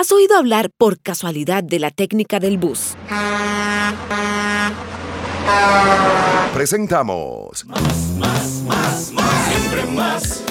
¿Has oído hablar por casualidad de la técnica del bus? Presentamos. Más, más, más, más, siempre más.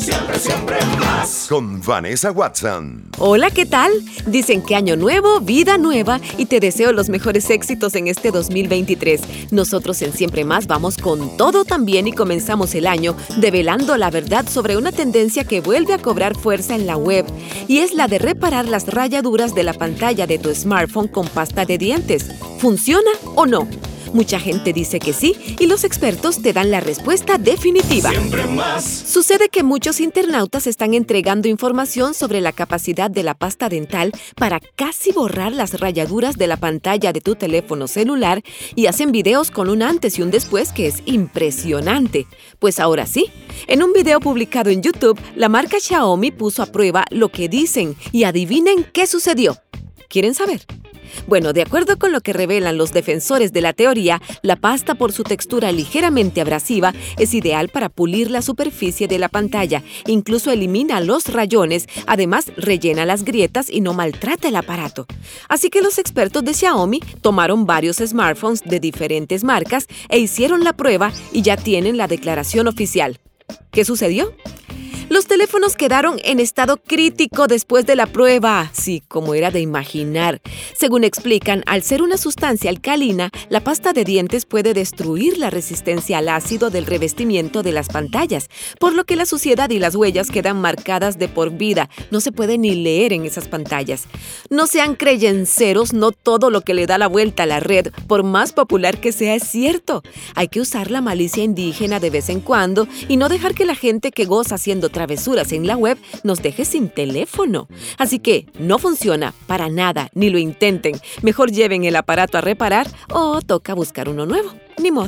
Siempre, siempre más. Con Vanessa Watson. Hola, ¿qué tal? Dicen que año nuevo, vida nueva y te deseo los mejores éxitos en este 2023. Nosotros en Siempre Más vamos con todo también y comenzamos el año develando la verdad sobre una tendencia que vuelve a cobrar fuerza en la web y es la de reparar las rayaduras de la pantalla de tu smartphone con pasta de dientes. ¿Funciona o no? Mucha gente dice que sí y los expertos te dan la respuesta definitiva. Siempre más. Sucede que muchos internautas están entregando información sobre la capacidad de la pasta dental para casi borrar las rayaduras de la pantalla de tu teléfono celular y hacen videos con un antes y un después que es impresionante. Pues ahora sí, en un video publicado en YouTube, la marca Xiaomi puso a prueba lo que dicen y adivinen qué sucedió. ¿Quieren saber? Bueno, de acuerdo con lo que revelan los defensores de la teoría, la pasta por su textura ligeramente abrasiva es ideal para pulir la superficie de la pantalla, incluso elimina los rayones, además rellena las grietas y no maltrata el aparato. Así que los expertos de Xiaomi tomaron varios smartphones de diferentes marcas e hicieron la prueba y ya tienen la declaración oficial. ¿Qué sucedió? Los teléfonos quedaron en estado crítico después de la prueba, sí, como era de imaginar. Según explican, al ser una sustancia alcalina, la pasta de dientes puede destruir la resistencia al ácido del revestimiento de las pantallas, por lo que la suciedad y las huellas quedan marcadas de por vida. No se puede ni leer en esas pantallas. No sean creyenceros, no todo lo que le da la vuelta a la red, por más popular que sea, es cierto. Hay que usar la malicia indígena de vez en cuando y no dejar que la gente que goza haciendo travesuras en la web nos deje sin teléfono. Así que no funciona para nada, ni lo intenten. Mejor lleven el aparato a reparar o toca buscar uno nuevo.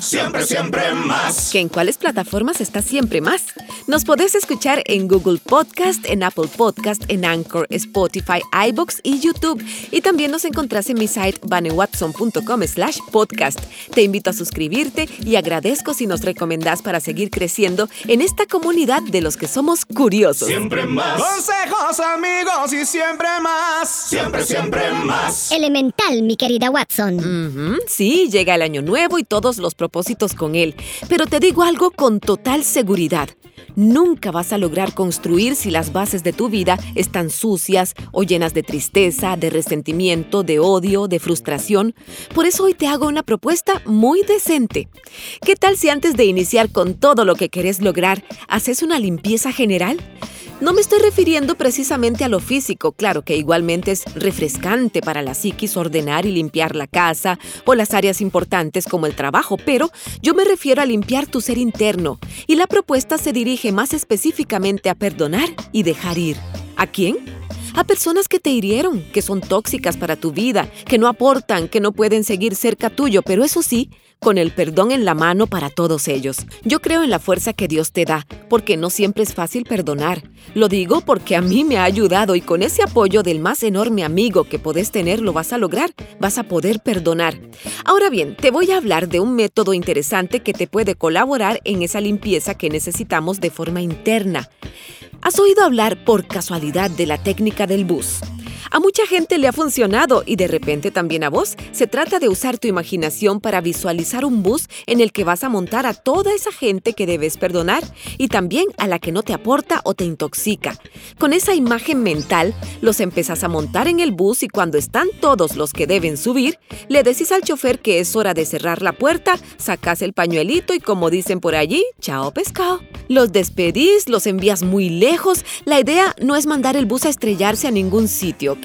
Siempre, siempre más. ¿Que en cuáles plataformas está siempre más? Nos podés escuchar en Google Podcast, en Apple Podcast, en Anchor, Spotify, iBox y YouTube. Y también nos encontrás en mi site vanewatson.com slash podcast. Te invito a suscribirte y agradezco si nos recomendás para seguir creciendo en esta comunidad de los que somos curiosos. Siempre más. Consejos amigos y siempre más. Siempre, siempre más. Elemental, mi querida Watson. Sí, llega el año nuevo y todos los propósitos con él. Pero te digo algo con total seguridad. Nunca vas a lograr construir si las bases de tu vida están sucias o llenas de tristeza, de resentimiento, de odio, de frustración. Por eso hoy te hago una propuesta muy decente. ¿Qué tal si antes de iniciar con todo lo que querés lograr, haces una limpieza general? No me estoy refiriendo precisamente a lo físico, claro que igualmente es refrescante para la psiquis ordenar y limpiar la casa o las áreas importantes como el trabajo, pero yo me refiero a limpiar tu ser interno y la propuesta se dirige más específicamente a perdonar y dejar ir. ¿A quién? A personas que te hirieron, que son tóxicas para tu vida, que no aportan, que no pueden seguir cerca tuyo, pero eso sí, con el perdón en la mano para todos ellos. Yo creo en la fuerza que Dios te da, porque no siempre es fácil perdonar. Lo digo porque a mí me ha ayudado y con ese apoyo del más enorme amigo que podés tener lo vas a lograr, vas a poder perdonar. Ahora bien, te voy a hablar de un método interesante que te puede colaborar en esa limpieza que necesitamos de forma interna. ¿Has oído hablar por casualidad de la técnica del bus? A mucha gente le ha funcionado y de repente también a vos. Se trata de usar tu imaginación para visualizar un bus en el que vas a montar a toda esa gente que debes perdonar y también a la que no te aporta o te intoxica. Con esa imagen mental, los empezás a montar en el bus y cuando están todos los que deben subir, le decís al chofer que es hora de cerrar la puerta, sacás el pañuelito y como dicen por allí, chao pescado. Los despedís, los envías muy lejos. La idea no es mandar el bus a estrellarse a ningún sitio,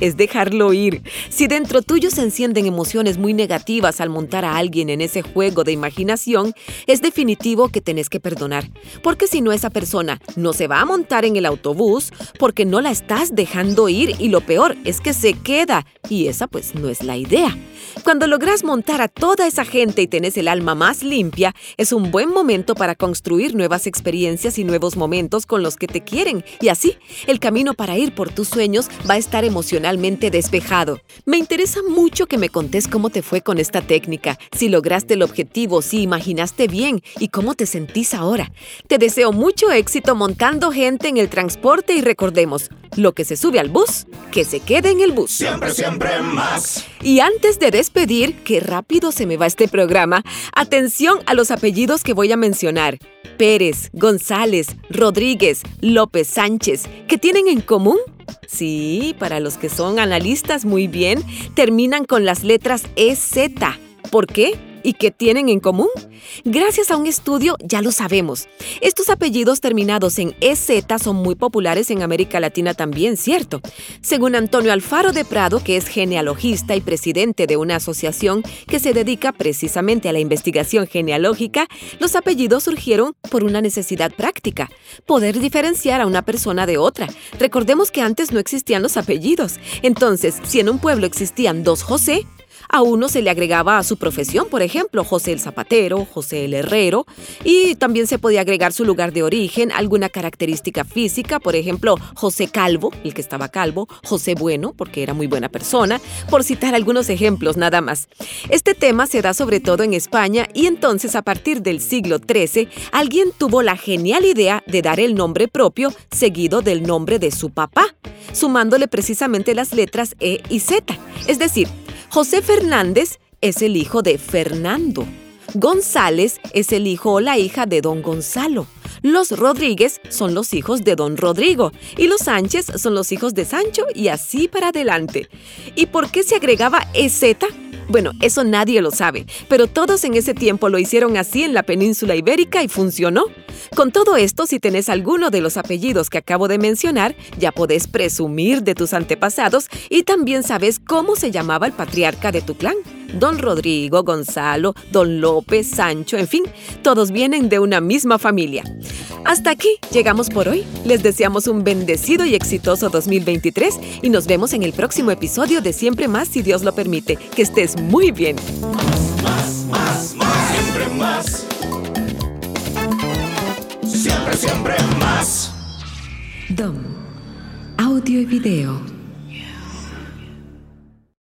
Es dejarlo ir. Si dentro tuyo se encienden emociones muy negativas al montar a alguien en ese juego de imaginación, es definitivo que tenés que perdonar. Porque si no, esa persona no se va a montar en el autobús porque no la estás dejando ir y lo peor es que se queda. Y esa pues no es la idea. Cuando logras montar a toda esa gente y tenés el alma más limpia, es un buen momento para construir nuevas experiencias y nuevos momentos con los que te quieren. Y así, el camino para ir por tus sueños va a estar emocionante emocionalmente despejado. Me interesa mucho que me contés cómo te fue con esta técnica, si lograste el objetivo, si imaginaste bien y cómo te sentís ahora. Te deseo mucho éxito montando gente en el transporte y recordemos, lo que se sube al bus, que se quede en el bus. Siempre, siempre más. Y antes de despedir, qué rápido se me va este programa, atención a los apellidos que voy a mencionar. Pérez, González, Rodríguez, López Sánchez, ¿qué tienen en común? Sí, para los que son analistas muy bien, terminan con las letras EZ. ¿Por qué? ¿Y qué tienen en común? Gracias a un estudio ya lo sabemos. Estos apellidos terminados en EZ son muy populares en América Latina también, ¿cierto? Según Antonio Alfaro de Prado, que es genealogista y presidente de una asociación que se dedica precisamente a la investigación genealógica, los apellidos surgieron por una necesidad práctica, poder diferenciar a una persona de otra. Recordemos que antes no existían los apellidos. Entonces, si en un pueblo existían dos José, a uno se le agregaba a su profesión, por ejemplo, José el Zapatero, José el Herrero, y también se podía agregar su lugar de origen, alguna característica física, por ejemplo, José Calvo, el que estaba calvo, José Bueno, porque era muy buena persona, por citar algunos ejemplos nada más. Este tema se da sobre todo en España y entonces a partir del siglo XIII alguien tuvo la genial idea de dar el nombre propio seguido del nombre de su papá, sumándole precisamente las letras E y Z, es decir, José Fernández es el hijo de Fernando. González es el hijo o la hija de don Gonzalo. Los Rodríguez son los hijos de don Rodrigo y los Sánchez son los hijos de Sancho y así para adelante. ¿Y por qué se agregaba EZ? Bueno, eso nadie lo sabe, pero todos en ese tiempo lo hicieron así en la península ibérica y funcionó. Con todo esto, si tenés alguno de los apellidos que acabo de mencionar, ya podés presumir de tus antepasados y también sabes cómo se llamaba el patriarca de tu clan. Don Rodrigo, Gonzalo, Don López, Sancho, en fin, todos vienen de una misma familia. Hasta aquí llegamos por hoy. Les deseamos un bendecido y exitoso 2023 y nos vemos en el próximo episodio de Siempre Más si Dios lo permite. Que estés muy bien. Más, más, más. Siempre más. Siempre, siempre más. DOM. Audio y video.